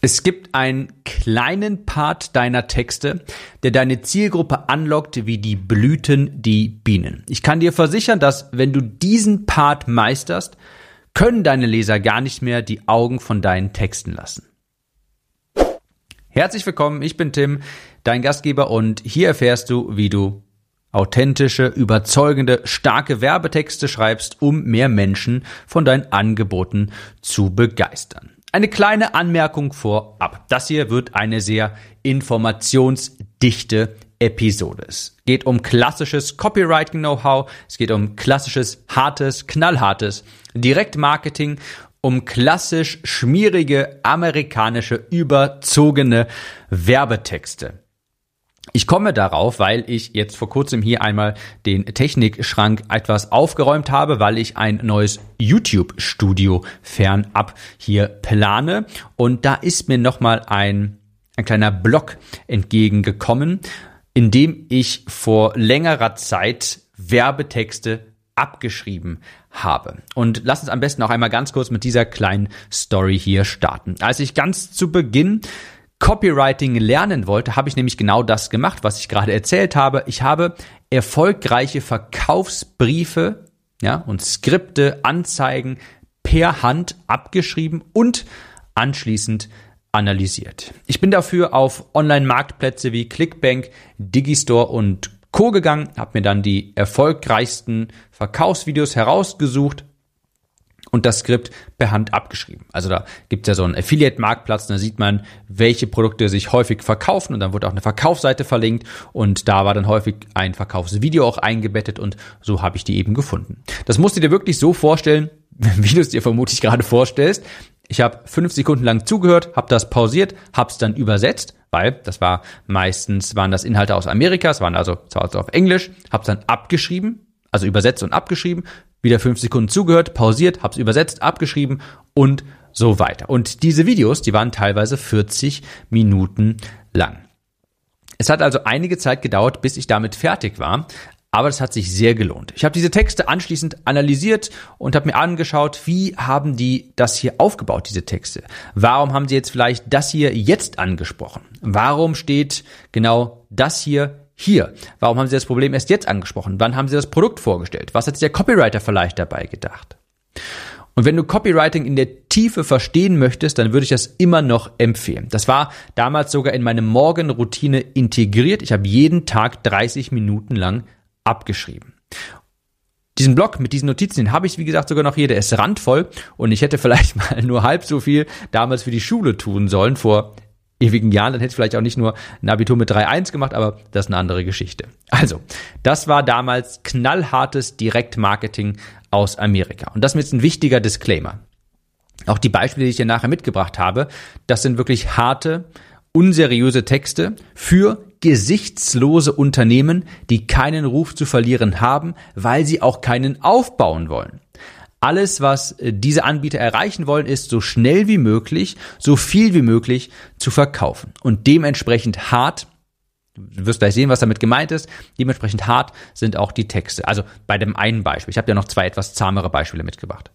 Es gibt einen kleinen Part deiner Texte, der deine Zielgruppe anlockt wie die Blüten die Bienen. Ich kann dir versichern, dass wenn du diesen Part meisterst, können deine Leser gar nicht mehr die Augen von deinen Texten lassen. Herzlich willkommen, ich bin Tim, dein Gastgeber und hier erfährst du, wie du authentische, überzeugende, starke Werbetexte schreibst, um mehr Menschen von deinen Angeboten zu begeistern. Eine kleine Anmerkung vorab. Das hier wird eine sehr informationsdichte Episode. Es geht um klassisches Copywriting-Know-how, es geht um klassisches, hartes, knallhartes Direktmarketing, um klassisch schmierige, amerikanische, überzogene Werbetexte. Ich komme darauf, weil ich jetzt vor kurzem hier einmal den Technikschrank etwas aufgeräumt habe, weil ich ein neues YouTube-Studio fernab hier plane. Und da ist mir nochmal ein, ein kleiner Blog entgegengekommen, in dem ich vor längerer Zeit Werbetexte abgeschrieben habe. Und lass uns am besten auch einmal ganz kurz mit dieser kleinen Story hier starten. Als ich ganz zu Beginn Copywriting lernen wollte, habe ich nämlich genau das gemacht, was ich gerade erzählt habe. Ich habe erfolgreiche Verkaufsbriefe ja, und Skripte, Anzeigen per Hand abgeschrieben und anschließend analysiert. Ich bin dafür auf Online-Marktplätze wie Clickbank, Digistore und Co. gegangen, habe mir dann die erfolgreichsten Verkaufsvideos herausgesucht und das Skript per Hand abgeschrieben. Also da gibt es ja so einen Affiliate-Marktplatz, da sieht man, welche Produkte sich häufig verkaufen und dann wird auch eine Verkaufsseite verlinkt und da war dann häufig ein Verkaufsvideo auch eingebettet und so habe ich die eben gefunden. Das musst du dir wirklich so vorstellen, wie du es dir vermutlich gerade vorstellst. Ich habe fünf Sekunden lang zugehört, habe das pausiert, habe es dann übersetzt, weil das war meistens waren das Inhalte aus Amerika, es waren also zwar auf Englisch, habe es dann abgeschrieben, also übersetzt und abgeschrieben, wieder fünf Sekunden zugehört, pausiert, hab's übersetzt, abgeschrieben und so weiter. Und diese Videos, die waren teilweise 40 Minuten lang. Es hat also einige Zeit gedauert, bis ich damit fertig war, aber es hat sich sehr gelohnt. Ich habe diese Texte anschließend analysiert und habe mir angeschaut, wie haben die das hier aufgebaut, diese Texte? Warum haben sie jetzt vielleicht das hier jetzt angesprochen? Warum steht genau das hier hier. Warum haben Sie das Problem erst jetzt angesprochen? Wann haben Sie das Produkt vorgestellt? Was hat sich der Copywriter vielleicht dabei gedacht? Und wenn du Copywriting in der Tiefe verstehen möchtest, dann würde ich das immer noch empfehlen. Das war damals sogar in meine Morgenroutine integriert. Ich habe jeden Tag 30 Minuten lang abgeschrieben. Diesen Blog mit diesen Notizen, den habe ich, wie gesagt, sogar noch hier. Der ist randvoll und ich hätte vielleicht mal nur halb so viel damals für die Schule tun sollen vor ewigen Jahren, dann hätte ich vielleicht auch nicht nur ein Abitur mit 3.1 gemacht, aber das ist eine andere Geschichte. Also, das war damals knallhartes Direktmarketing aus Amerika. Und das ist jetzt ein wichtiger Disclaimer. Auch die Beispiele, die ich hier nachher mitgebracht habe, das sind wirklich harte, unseriöse Texte für gesichtslose Unternehmen, die keinen Ruf zu verlieren haben, weil sie auch keinen aufbauen wollen. Alles, was äh, diese Anbieter erreichen wollen, ist so schnell wie möglich, so viel wie möglich zu verkaufen. Und dementsprechend hart, du wirst gleich sehen, was damit gemeint ist, dementsprechend hart sind auch die Texte. Also bei dem einen Beispiel. Ich habe ja noch zwei etwas zahmere Beispiele mitgebracht.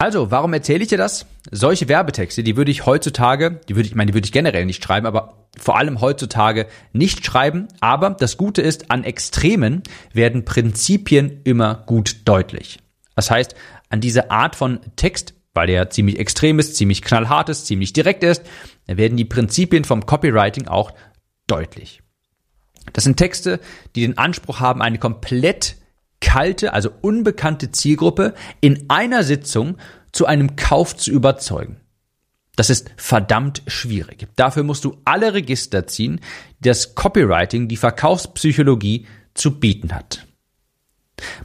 Also, warum erzähle ich dir das? Solche Werbetexte, die würde ich heutzutage, die würde ich, meine, die würde ich generell nicht schreiben, aber vor allem heutzutage nicht schreiben. Aber das Gute ist, an Extremen werden Prinzipien immer gut deutlich. Das heißt, an diese Art von Text, weil der ziemlich extrem ist, ziemlich knallhart ist, ziemlich direkt ist, werden die Prinzipien vom Copywriting auch deutlich. Das sind Texte, die den Anspruch haben, eine komplett kalte, also unbekannte Zielgruppe in einer Sitzung zu einem Kauf zu überzeugen. Das ist verdammt schwierig. Dafür musst du alle Register ziehen, das Copywriting, die Verkaufspsychologie zu bieten hat.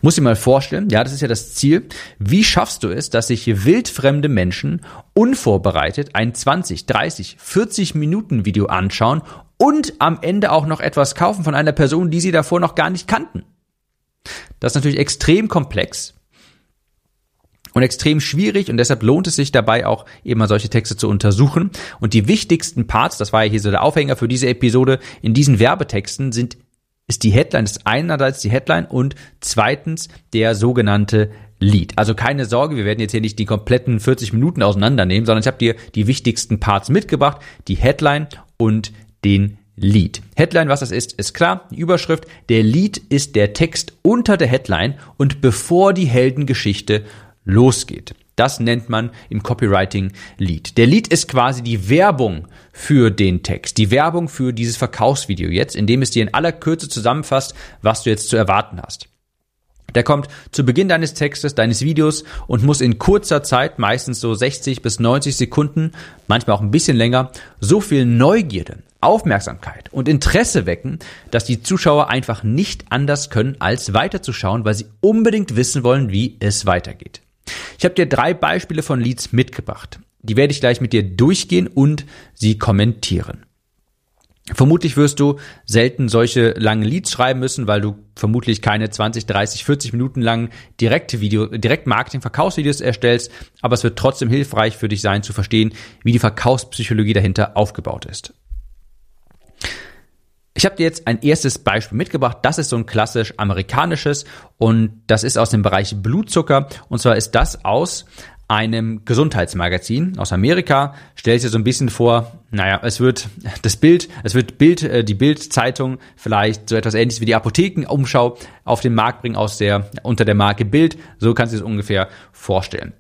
Muss dir mal vorstellen, ja, das ist ja das Ziel. Wie schaffst du es, dass sich wildfremde Menschen unvorbereitet ein 20, 30, 40 Minuten Video anschauen und am Ende auch noch etwas kaufen von einer Person, die sie davor noch gar nicht kannten? Das ist natürlich extrem komplex und extrem schwierig und deshalb lohnt es sich dabei auch eben mal solche Texte zu untersuchen. Und die wichtigsten Parts, das war ja hier so der Aufhänger für diese Episode, in diesen Werbetexten sind ist die Headline, ist einerseits die Headline und zweitens der sogenannte Lied. Also keine Sorge, wir werden jetzt hier nicht die kompletten 40 Minuten auseinandernehmen, sondern ich habe dir die wichtigsten Parts mitgebracht, die Headline und den Lead. Headline, was das ist, ist klar, die Überschrift. Der Lead ist der Text unter der Headline und bevor die Heldengeschichte losgeht. Das nennt man im Copywriting Lead. Der Lead ist quasi die Werbung für den Text, die Werbung für dieses Verkaufsvideo jetzt, indem es dir in aller Kürze zusammenfasst, was du jetzt zu erwarten hast. Der kommt zu Beginn deines Textes, deines Videos und muss in kurzer Zeit, meistens so 60 bis 90 Sekunden, manchmal auch ein bisschen länger, so viel Neugierde, Aufmerksamkeit und Interesse wecken, dass die Zuschauer einfach nicht anders können, als weiterzuschauen, weil sie unbedingt wissen wollen, wie es weitergeht. Ich habe dir drei Beispiele von Leads mitgebracht. Die werde ich gleich mit dir durchgehen und sie kommentieren. Vermutlich wirst du selten solche langen Leads schreiben müssen, weil du vermutlich keine 20, 30, 40 Minuten lang direkte Video, direkt Marketing, Verkaufsvideos erstellst, aber es wird trotzdem hilfreich für dich sein zu verstehen, wie die Verkaufspsychologie dahinter aufgebaut ist. Ich habe dir jetzt ein erstes Beispiel mitgebracht. Das ist so ein klassisch amerikanisches und das ist aus dem Bereich Blutzucker. Und zwar ist das aus einem Gesundheitsmagazin aus Amerika. Stell dir so ein bisschen vor, naja, es wird das Bild, es wird Bild, äh, die Bild-Zeitung vielleicht so etwas ähnliches wie die Apothekenumschau auf den Markt bringen aus der, unter der Marke Bild. So kannst du es ungefähr vorstellen.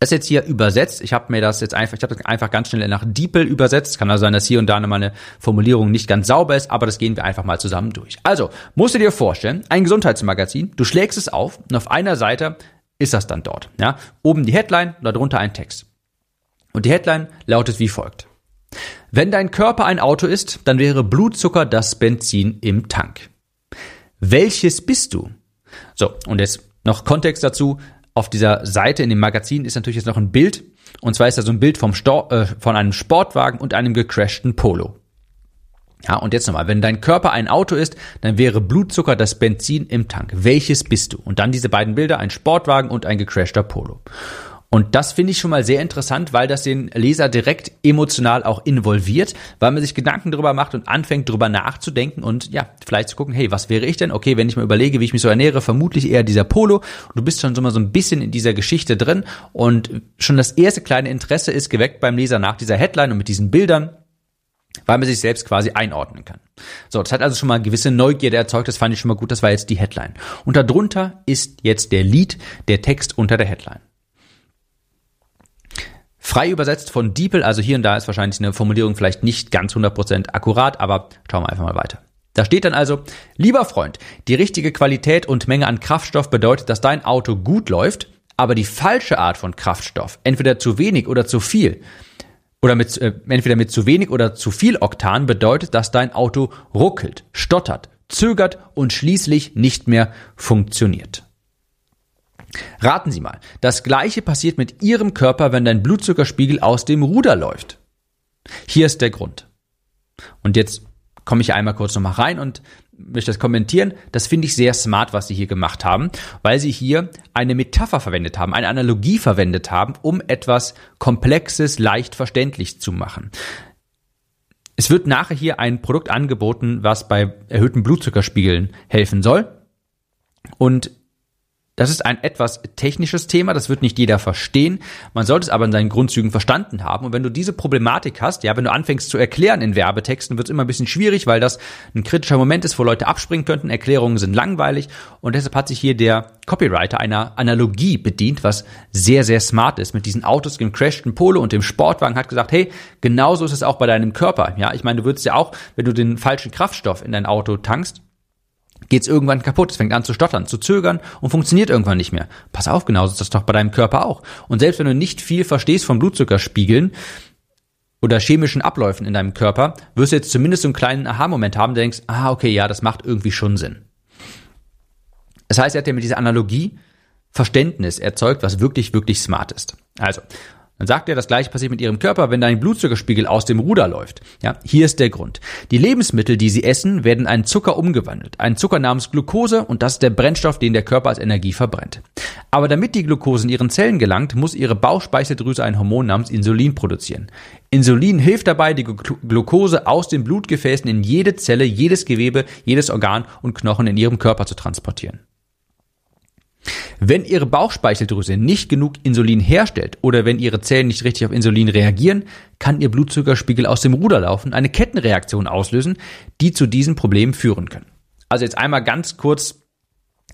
Das ist jetzt hier übersetzt. Ich habe mir das jetzt einfach, ich habe das einfach ganz schnell nach DeepL übersetzt. Kann also sein, dass hier und da meine Formulierung nicht ganz sauber ist, aber das gehen wir einfach mal zusammen durch. Also, musst du dir vorstellen, ein Gesundheitsmagazin, du schlägst es auf und auf einer Seite ist das dann dort. Ja? Oben die Headline, darunter ein Text. Und die Headline lautet wie folgt. Wenn dein Körper ein Auto ist, dann wäre Blutzucker das Benzin im Tank. Welches bist du? So, und jetzt noch Kontext dazu auf dieser Seite in dem Magazin ist natürlich jetzt noch ein Bild. Und zwar ist da so ein Bild vom Stor äh, von einem Sportwagen und einem gecrashten Polo. Ja, und jetzt nochmal, wenn dein Körper ein Auto ist, dann wäre Blutzucker das Benzin im Tank. Welches bist du? Und dann diese beiden Bilder, ein Sportwagen und ein gecrashter Polo. Und das finde ich schon mal sehr interessant, weil das den Leser direkt emotional auch involviert, weil man sich Gedanken darüber macht und anfängt darüber nachzudenken und ja, vielleicht zu gucken, hey, was wäre ich denn? Okay, wenn ich mal überlege, wie ich mich so ernähre, vermutlich eher dieser Polo. Und du bist schon so mal so ein bisschen in dieser Geschichte drin und schon das erste kleine Interesse ist geweckt beim Leser nach dieser Headline und mit diesen Bildern weil man sich selbst quasi einordnen kann. So, das hat also schon mal gewisse Neugierde erzeugt, das fand ich schon mal gut, das war jetzt die Headline. Und darunter ist jetzt der Lead, der Text unter der Headline. Frei übersetzt von DeepL, also hier und da ist wahrscheinlich eine Formulierung vielleicht nicht ganz 100% akkurat, aber schauen wir einfach mal weiter. Da steht dann also, lieber Freund, die richtige Qualität und Menge an Kraftstoff bedeutet, dass dein Auto gut läuft, aber die falsche Art von Kraftstoff, entweder zu wenig oder zu viel, oder mit, äh, entweder mit zu wenig oder zu viel Oktan bedeutet, dass dein Auto ruckelt, stottert, zögert und schließlich nicht mehr funktioniert. Raten Sie mal, das gleiche passiert mit Ihrem Körper, wenn dein Blutzuckerspiegel aus dem Ruder läuft. Hier ist der Grund. Und jetzt komme ich einmal kurz nochmal rein und möchte das kommentieren. Das finde ich sehr smart, was Sie hier gemacht haben, weil Sie hier eine Metapher verwendet haben, eine Analogie verwendet haben, um etwas Komplexes leicht verständlich zu machen. Es wird nachher hier ein Produkt angeboten, was bei erhöhten Blutzuckerspiegeln helfen soll. Und das ist ein etwas technisches Thema, das wird nicht jeder verstehen. Man sollte es aber in seinen Grundzügen verstanden haben. Und wenn du diese Problematik hast, ja, wenn du anfängst zu erklären in Werbetexten, wird es immer ein bisschen schwierig, weil das ein kritischer Moment ist, wo Leute abspringen könnten. Erklärungen sind langweilig. Und deshalb hat sich hier der Copywriter einer Analogie bedient, was sehr, sehr smart ist. Mit diesen Autos, dem crashten Polo und dem Sportwagen hat gesagt, hey, genauso ist es auch bei deinem Körper. Ja, ich meine, du würdest ja auch, wenn du den falschen Kraftstoff in dein Auto tankst, geht es irgendwann kaputt. Es fängt an zu stottern, zu zögern und funktioniert irgendwann nicht mehr. Pass auf, genauso ist das doch bei deinem Körper auch. Und selbst wenn du nicht viel verstehst von Blutzuckerspiegeln oder chemischen Abläufen in deinem Körper, wirst du jetzt zumindest so einen kleinen Aha-Moment haben, der denkst, ah, okay, ja, das macht irgendwie schon Sinn. Das heißt, er hat ja mit dieser Analogie Verständnis erzeugt, was wirklich, wirklich smart ist. Also, dann sagt er, das gleiche passiert mit ihrem Körper, wenn dein Blutzuckerspiegel aus dem Ruder läuft. Ja, hier ist der Grund. Die Lebensmittel, die sie essen, werden in einen Zucker umgewandelt. Ein Zucker namens Glucose und das ist der Brennstoff, den der Körper als Energie verbrennt. Aber damit die Glucose in ihren Zellen gelangt, muss ihre Bauchspeicheldrüse ein Hormon namens Insulin produzieren. Insulin hilft dabei, die Glucose aus den Blutgefäßen in jede Zelle, jedes Gewebe, jedes Organ und Knochen in ihrem Körper zu transportieren. Wenn Ihre Bauchspeicheldrüse nicht genug Insulin herstellt oder wenn Ihre Zellen nicht richtig auf Insulin reagieren, kann Ihr Blutzuckerspiegel aus dem Ruder laufen, eine Kettenreaktion auslösen, die zu diesen Problemen führen können. Also jetzt einmal ganz kurz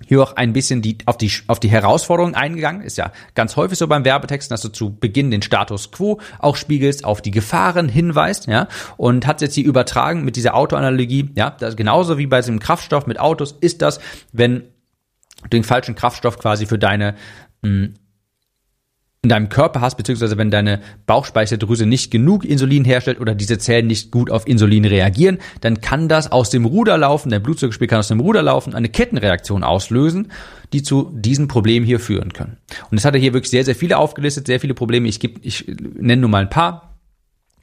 hier auch ein bisschen die, auf, die, auf die Herausforderungen eingegangen. Ist ja ganz häufig so beim Werbetexten, dass du zu Beginn den Status quo auch spiegelst, auf die Gefahren hinweist, ja, und hat jetzt hier übertragen mit dieser Autoanalogie, ja, das genauso wie bei diesem Kraftstoff mit Autos ist das, wenn den falschen Kraftstoff quasi für deine mh, in deinem Körper hast, beziehungsweise wenn deine Bauchspeicheldrüse nicht genug Insulin herstellt oder diese Zellen nicht gut auf Insulin reagieren, dann kann das aus dem Ruder laufen, dein Blutzuckerspiegel kann aus dem Ruder laufen, eine Kettenreaktion auslösen, die zu diesen Problemen hier führen können. Und es hat er hier wirklich sehr, sehr viele aufgelistet, sehr viele Probleme. Ich, gebe, ich nenne nur mal ein paar.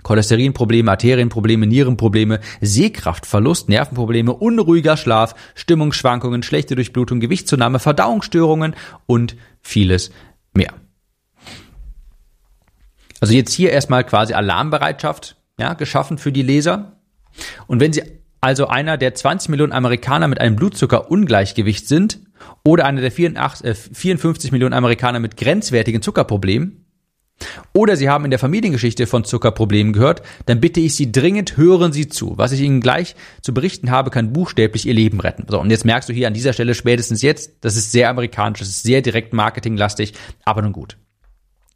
Cholesterinprobleme, Arterienprobleme, Nierenprobleme, Sehkraftverlust, Nervenprobleme, unruhiger Schlaf, Stimmungsschwankungen, schlechte Durchblutung, Gewichtszunahme, Verdauungsstörungen und vieles mehr. Also jetzt hier erstmal quasi Alarmbereitschaft ja, geschaffen für die Leser. Und wenn Sie also einer der 20 Millionen Amerikaner mit einem Blutzuckerungleichgewicht sind oder einer der 54, äh, 54 Millionen Amerikaner mit grenzwertigen Zuckerproblemen, oder Sie haben in der Familiengeschichte von Zuckerproblemen gehört, dann bitte ich Sie dringend, hören Sie zu. Was ich Ihnen gleich zu berichten habe, kann buchstäblich Ihr Leben retten. So, und jetzt merkst du hier an dieser Stelle spätestens jetzt, das ist sehr amerikanisch, das ist sehr direkt marketinglastig, aber nun gut.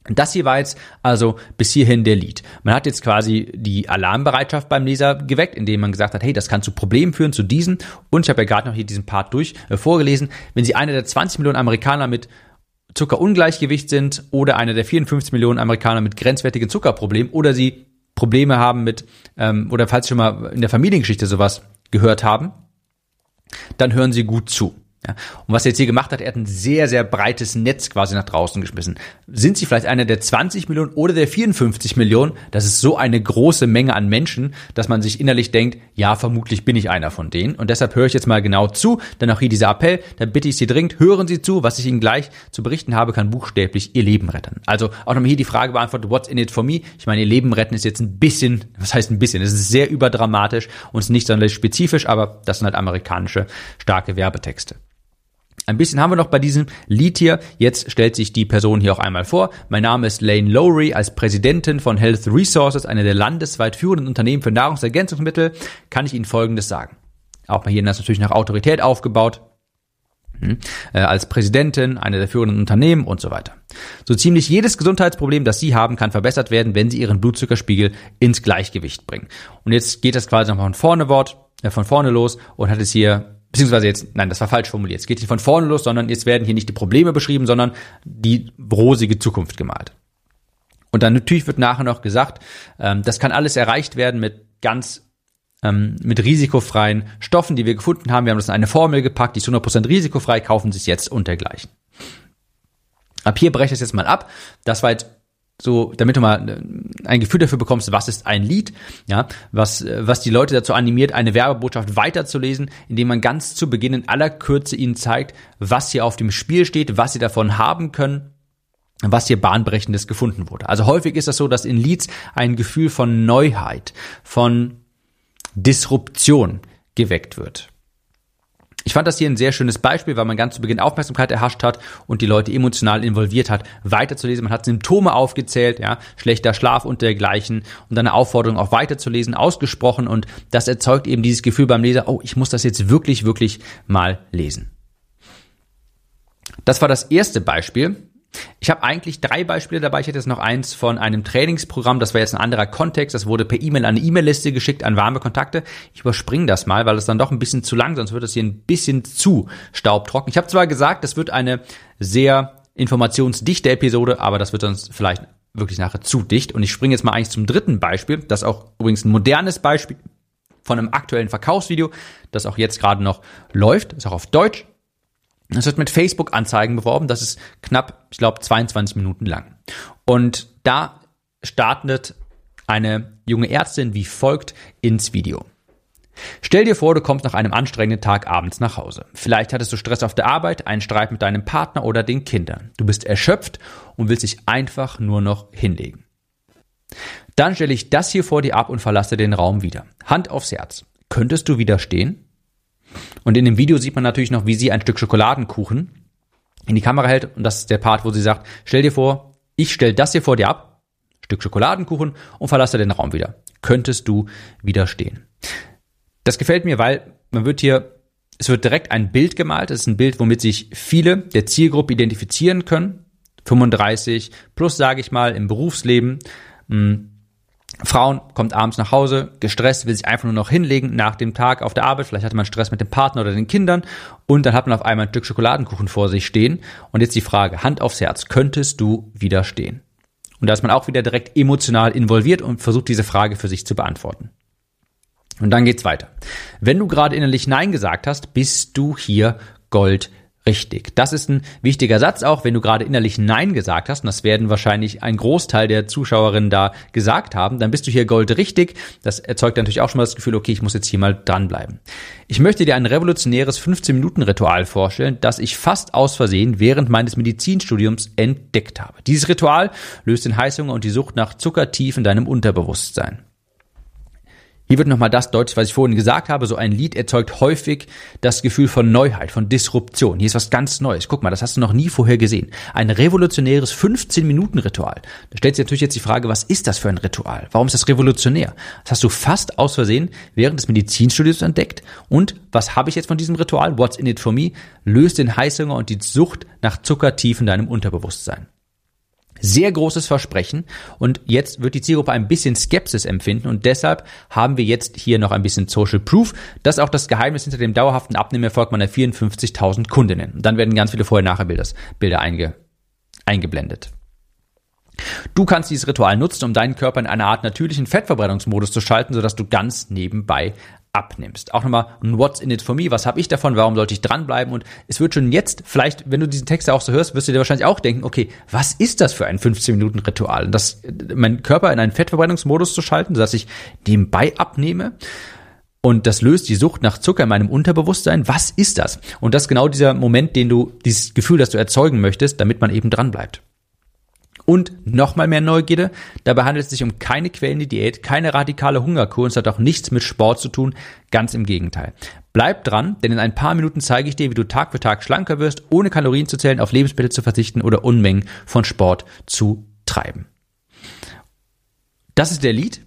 Das hier war jetzt also bis hierhin der Lead. Man hat jetzt quasi die Alarmbereitschaft beim Leser geweckt, indem man gesagt hat, hey, das kann zu Problemen führen, zu diesen. Und ich habe ja gerade noch hier diesen Part durch äh, vorgelesen. Wenn Sie einer der 20 Millionen Amerikaner mit Zuckerungleichgewicht sind oder einer der 54 Millionen Amerikaner mit grenzwertigen Zuckerproblemen oder Sie Probleme haben mit, ähm, oder falls Sie schon mal in der Familiengeschichte sowas gehört haben, dann hören Sie gut zu. Ja. Und was er jetzt hier gemacht hat, er hat ein sehr, sehr breites Netz quasi nach draußen geschmissen. Sind sie vielleicht einer der 20 Millionen oder der 54 Millionen? Das ist so eine große Menge an Menschen, dass man sich innerlich denkt, ja, vermutlich bin ich einer von denen. Und deshalb höre ich jetzt mal genau zu. Dann auch hier dieser Appell, dann bitte ich Sie dringend, hören Sie zu. Was ich Ihnen gleich zu berichten habe, kann buchstäblich Ihr Leben retten. Also auch nochmal hier die Frage beantwortet, what's in it for me? Ich meine, Ihr Leben retten ist jetzt ein bisschen, was heißt ein bisschen? Es ist sehr überdramatisch und ist nicht sonderlich spezifisch, aber das sind halt amerikanische starke Werbetexte. Ein bisschen haben wir noch bei diesem Lied hier. Jetzt stellt sich die Person hier auch einmal vor. Mein Name ist Lane Lowry. Als Präsidentin von Health Resources, einer der landesweit führenden Unternehmen für Nahrungsergänzungsmittel, kann ich Ihnen Folgendes sagen. Auch mal hier ist natürlich nach Autorität aufgebaut. Hm. Äh, als Präsidentin einer der führenden Unternehmen und so weiter. So ziemlich jedes Gesundheitsproblem, das Sie haben, kann verbessert werden, wenn Sie Ihren Blutzuckerspiegel ins Gleichgewicht bringen. Und jetzt geht das quasi nochmal von vorne äh, von vorne los und hat es hier beziehungsweise jetzt, nein, das war falsch formuliert. Es geht nicht von vorne los, sondern jetzt werden hier nicht die Probleme beschrieben, sondern die rosige Zukunft gemalt. Und dann natürlich wird nachher noch gesagt, ähm, das kann alles erreicht werden mit ganz ähm, mit risikofreien Stoffen, die wir gefunden haben. Wir haben das in eine Formel gepackt, die ist 100% risikofrei, kaufen Sie es jetzt und dergleichen. Ab hier breche ich es jetzt mal ab. Das war jetzt so, damit du mal äh, ein Gefühl dafür bekommst, was ist ein Lied, ja, was, äh, was die Leute dazu animiert, eine Werbebotschaft weiterzulesen, indem man ganz zu Beginn in aller Kürze ihnen zeigt, was hier auf dem Spiel steht, was sie davon haben können, was hier bahnbrechendes gefunden wurde. Also häufig ist das so, dass in Leads ein Gefühl von Neuheit, von Disruption geweckt wird. Ich fand das hier ein sehr schönes Beispiel, weil man ganz zu Beginn Aufmerksamkeit erhascht hat und die Leute emotional involviert hat, weiterzulesen. Man hat Symptome aufgezählt, ja, schlechter Schlaf und dergleichen und dann eine Aufforderung auch weiterzulesen ausgesprochen und das erzeugt eben dieses Gefühl beim Leser, oh, ich muss das jetzt wirklich, wirklich mal lesen. Das war das erste Beispiel. Ich habe eigentlich drei Beispiele dabei. Ich hätte jetzt noch eins von einem Trainingsprogramm. Das war jetzt ein anderer Kontext. Das wurde per E-Mail an eine E-Mail-Liste geschickt, an warme Kontakte. Ich überspringe das mal, weil es dann doch ein bisschen zu lang, sonst wird es hier ein bisschen zu staubtrocken. Ich habe zwar gesagt, das wird eine sehr informationsdichte Episode, aber das wird sonst vielleicht wirklich nachher zu dicht. Und ich springe jetzt mal eigentlich zum dritten Beispiel. Das ist auch übrigens ein modernes Beispiel von einem aktuellen Verkaufsvideo, das auch jetzt gerade noch läuft. Ist auch auf Deutsch. Es wird mit Facebook-Anzeigen beworben. Das ist knapp, ich glaube, 22 Minuten lang. Und da startet eine junge Ärztin wie folgt ins Video. Stell dir vor, du kommst nach einem anstrengenden Tag abends nach Hause. Vielleicht hattest du Stress auf der Arbeit, einen Streit mit deinem Partner oder den Kindern. Du bist erschöpft und willst dich einfach nur noch hinlegen. Dann stelle ich das hier vor dir ab und verlasse den Raum wieder. Hand aufs Herz. Könntest du widerstehen? Und in dem Video sieht man natürlich noch, wie sie ein Stück Schokoladenkuchen in die Kamera hält und das ist der Part, wo sie sagt, stell dir vor, ich stell das hier vor dir ab, Stück Schokoladenkuchen und verlasse den Raum wieder. Könntest du widerstehen? Das gefällt mir, weil man wird hier, es wird direkt ein Bild gemalt. Es ist ein Bild, womit sich viele der Zielgruppe identifizieren können. 35 plus, sage ich mal, im Berufsleben. Hm, Frauen kommt abends nach Hause, gestresst, will sich einfach nur noch hinlegen nach dem Tag auf der Arbeit. Vielleicht hatte man Stress mit dem Partner oder den Kindern und dann hat man auf einmal ein Stück Schokoladenkuchen vor sich stehen. Und jetzt die Frage, Hand aufs Herz, könntest du widerstehen? Und da ist man auch wieder direkt emotional involviert und versucht diese Frage für sich zu beantworten. Und dann geht's weiter. Wenn du gerade innerlich Nein gesagt hast, bist du hier Gold richtig. Das ist ein wichtiger Satz auch, wenn du gerade innerlich Nein gesagt hast, und das werden wahrscheinlich ein Großteil der Zuschauerinnen da gesagt haben, dann bist du hier Gold richtig. Das erzeugt natürlich auch schon mal das Gefühl, okay, ich muss jetzt hier mal dranbleiben. Ich möchte dir ein revolutionäres 15-Minuten-Ritual vorstellen, das ich fast aus Versehen während meines Medizinstudiums entdeckt habe. Dieses Ritual löst den Heißhunger und die Sucht nach Zucker tief in deinem Unterbewusstsein. Hier wird nochmal das deutlich, was ich vorhin gesagt habe. So ein Lied erzeugt häufig das Gefühl von Neuheit, von Disruption. Hier ist was ganz Neues. Guck mal, das hast du noch nie vorher gesehen. Ein revolutionäres 15-Minuten-Ritual. Da stellt sich natürlich jetzt die Frage, was ist das für ein Ritual? Warum ist das revolutionär? Das hast du fast aus Versehen während des Medizinstudiums entdeckt. Und was habe ich jetzt von diesem Ritual? What's in it for me? Löst den Heißhunger und die Sucht nach Zucker tief in deinem Unterbewusstsein. Sehr großes Versprechen und jetzt wird die Zielgruppe ein bisschen Skepsis empfinden und deshalb haben wir jetzt hier noch ein bisschen Social Proof. Das auch das Geheimnis hinter dem dauerhaften Abnehmerfolg meiner 54.000 Kundinnen. Und dann werden ganz viele Vorher-Nachher-Bilder Bilder einge, eingeblendet. Du kannst dieses Ritual nutzen, um deinen Körper in eine Art natürlichen Fettverbrennungsmodus zu schalten, sodass du ganz nebenbei abnimmst. Auch nochmal ein What's in it for me? Was habe ich davon? Warum sollte ich dranbleiben? Und es wird schon jetzt, vielleicht, wenn du diesen Text auch so hörst, wirst du dir wahrscheinlich auch denken, okay, was ist das für ein 15-Minuten-Ritual? Das, mein Körper in einen Fettverbrennungsmodus zu schalten, sodass ich nebenbei abnehme. Und das löst die Sucht nach Zucker in meinem Unterbewusstsein. Was ist das? Und das ist genau dieser Moment, den du, dieses Gefühl, das du erzeugen möchtest, damit man eben dranbleibt und nochmal mehr Neugierde. Dabei handelt es sich um keine quälende Diät, keine radikale Hungerkur und es hat auch nichts mit Sport zu tun. Ganz im Gegenteil. Bleib dran, denn in ein paar Minuten zeige ich dir, wie du Tag für Tag schlanker wirst, ohne Kalorien zu zählen, auf Lebensmittel zu verzichten oder Unmengen von Sport zu treiben. Das ist der Lied.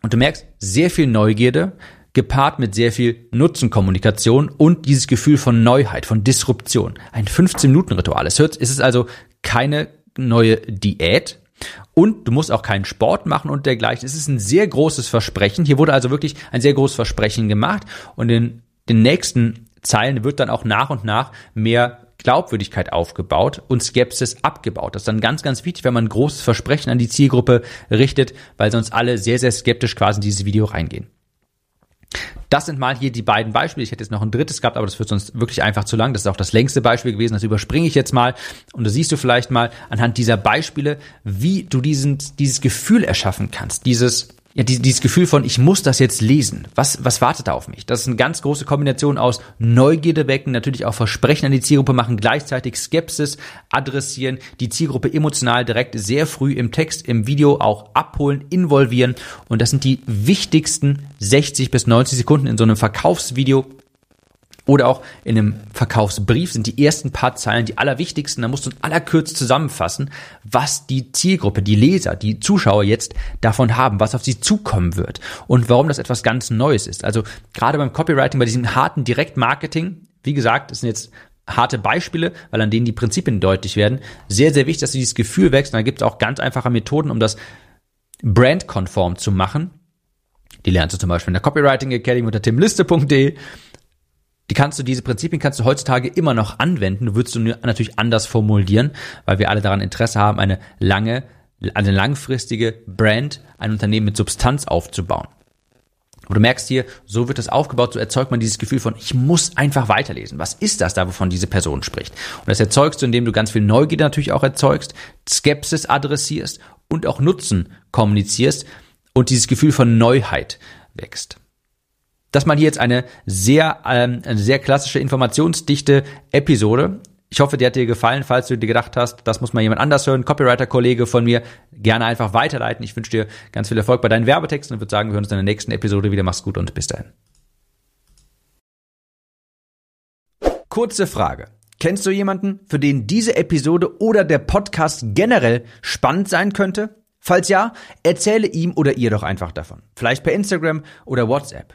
Und du merkst sehr viel Neugierde, gepaart mit sehr viel Nutzenkommunikation und dieses Gefühl von Neuheit, von Disruption. Ein 15-Minuten-Ritual. Es ist also keine neue Diät. Und du musst auch keinen Sport machen und dergleichen. Es ist ein sehr großes Versprechen. Hier wurde also wirklich ein sehr großes Versprechen gemacht. Und in den nächsten Zeilen wird dann auch nach und nach mehr Glaubwürdigkeit aufgebaut und Skepsis abgebaut. Das ist dann ganz, ganz wichtig, wenn man ein großes Versprechen an die Zielgruppe richtet, weil sonst alle sehr, sehr skeptisch quasi in dieses Video reingehen. Das sind mal hier die beiden Beispiele. Ich hätte jetzt noch ein drittes gehabt, aber das wird sonst wirklich einfach zu lang. Das ist auch das längste Beispiel gewesen. Das überspringe ich jetzt mal. Und da siehst du vielleicht mal anhand dieser Beispiele, wie du diesen, dieses Gefühl erschaffen kannst. Dieses, ja, dieses Gefühl von, ich muss das jetzt lesen. Was, was wartet da auf mich? Das ist eine ganz große Kombination aus Neugierde wecken, natürlich auch Versprechen an die Zielgruppe machen, gleichzeitig Skepsis adressieren, die Zielgruppe emotional direkt sehr früh im Text, im Video auch abholen, involvieren. Und das sind die wichtigsten 60 bis 90 Sekunden in so einem Verkaufsvideo, oder auch in einem Verkaufsbrief sind die ersten paar Zeilen die allerwichtigsten. Da musst du in allerkürzt zusammenfassen, was die Zielgruppe, die Leser, die Zuschauer jetzt davon haben, was auf sie zukommen wird und warum das etwas ganz Neues ist. Also gerade beim Copywriting, bei diesem harten Direktmarketing, wie gesagt, das sind jetzt harte Beispiele, weil an denen die Prinzipien deutlich werden. Sehr, sehr wichtig, dass du dieses Gefühl wächst. Und da gibt es auch ganz einfache Methoden, um das brandkonform zu machen. Die lernst du zum Beispiel in der Copywriting Academy unter timliste.de. Die kannst du, diese Prinzipien kannst du heutzutage immer noch anwenden. Du würdest du natürlich anders formulieren, weil wir alle daran Interesse haben, eine lange, eine langfristige Brand, ein Unternehmen mit Substanz aufzubauen. Aber du merkst hier, so wird das aufgebaut, so erzeugt man dieses Gefühl von, ich muss einfach weiterlesen. Was ist das da, wovon diese Person spricht? Und das erzeugst du, indem du ganz viel Neugierde natürlich auch erzeugst, Skepsis adressierst und auch Nutzen kommunizierst und dieses Gefühl von Neuheit wächst. Das mal hier jetzt eine sehr, ähm, eine sehr klassische informationsdichte Episode. Ich hoffe, die hat dir gefallen. Falls du dir gedacht hast, das muss mal jemand anders hören, Copywriter-Kollege von mir, gerne einfach weiterleiten. Ich wünsche dir ganz viel Erfolg bei deinen Werbetexten und würde sagen, wir hören uns in der nächsten Episode wieder. Mach's gut und bis dahin. Kurze Frage. Kennst du jemanden, für den diese Episode oder der Podcast generell spannend sein könnte? Falls ja, erzähle ihm oder ihr doch einfach davon. Vielleicht per Instagram oder WhatsApp.